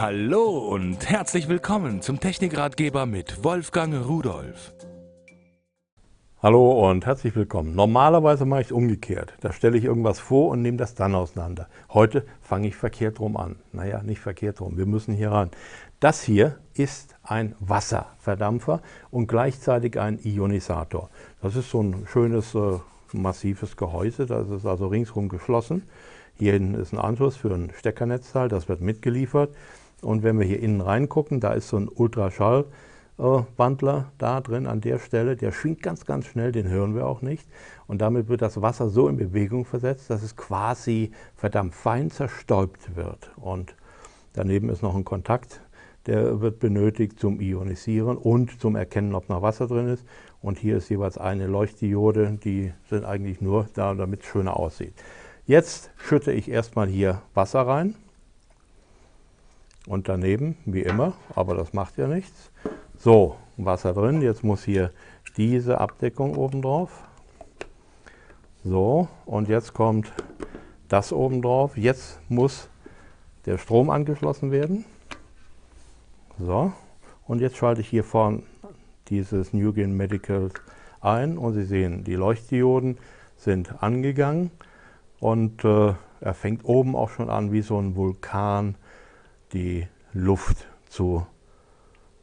Hallo und herzlich willkommen zum Technikratgeber mit Wolfgang Rudolf. Hallo und herzlich willkommen. Normalerweise mache ich es umgekehrt. Da stelle ich irgendwas vor und nehme das dann auseinander. Heute fange ich verkehrt rum an. Naja, nicht verkehrt rum. Wir müssen hier ran. Das hier ist ein Wasserverdampfer und gleichzeitig ein Ionisator. Das ist so ein schönes, äh, massives Gehäuse. Das ist also ringsherum geschlossen. Hier hinten ist ein Anschluss für ein Steckernetzteil. Das wird mitgeliefert. Und wenn wir hier innen reingucken, da ist so ein Ultraschallwandler da drin an der Stelle. Der schwingt ganz, ganz schnell, den hören wir auch nicht. Und damit wird das Wasser so in Bewegung versetzt, dass es quasi verdammt fein zerstäubt wird. Und daneben ist noch ein Kontakt, der wird benötigt zum Ionisieren und zum Erkennen, ob noch Wasser drin ist. Und hier ist jeweils eine Leuchtdiode, die sind eigentlich nur da, damit es schöner aussieht. Jetzt schütte ich erstmal hier Wasser rein und daneben, wie immer, aber das macht ja nichts. So, Wasser drin, jetzt muss hier diese Abdeckung oben drauf. So, und jetzt kommt das oben drauf. Jetzt muss der Strom angeschlossen werden. So, und jetzt schalte ich hier vorne dieses Newgen Medical ein und Sie sehen, die Leuchtdioden sind angegangen und äh, er fängt oben auch schon an wie so ein Vulkan die Luft zu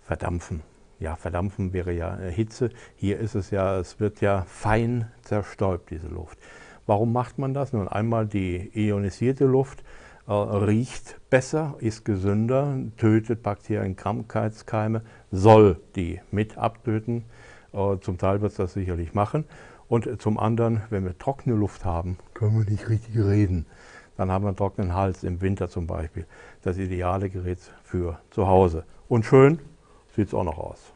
verdampfen. Ja, verdampfen wäre ja Hitze. Hier ist es ja, es wird ja fein zerstäubt, diese Luft. Warum macht man das? Nun einmal die ionisierte Luft äh, riecht besser, ist gesünder, tötet Bakterien, Krankheitskeime, soll die mit abtöten. Äh, zum Teil wird es das sicherlich machen. Und zum anderen, wenn wir trockene Luft haben, können wir nicht richtig reden dann haben wir einen trockenen Hals im Winter zum Beispiel. Das ideale Gerät für zu Hause. Und schön sieht es auch noch aus.